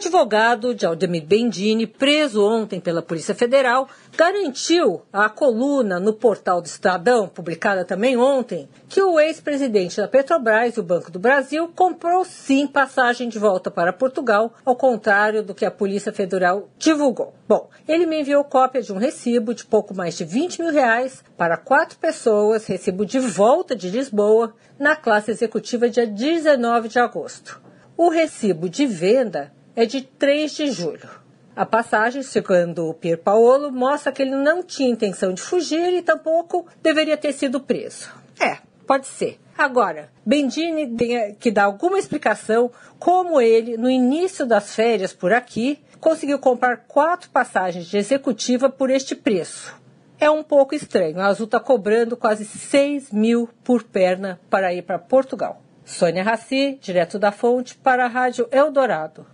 advogado de Aldemir Bendini, preso ontem pela Polícia Federal, garantiu à coluna no portal do Estadão, publicada também ontem, que o ex-presidente da Petrobras e o Banco do Brasil comprou sim passagem de volta para Portugal, ao contrário do que a Polícia Federal divulgou. Bom, ele me enviou cópia de um recibo de pouco mais de 20 mil reais para quatro pessoas, recibo de volta de Lisboa, na classe executiva dia 19 de agosto. O recibo de venda é de 3 de julho. A passagem, segundo o Pier Paolo, mostra que ele não tinha intenção de fugir e tampouco deveria ter sido preso. É, pode ser. Agora, Bendini tem que dar alguma explicação como ele, no início das férias por aqui, conseguiu comprar quatro passagens de executiva por este preço. É um pouco estranho. A Azul está cobrando quase 6 mil por perna para ir para Portugal. Sônia Raci, direto da fonte, para a Rádio Eldorado.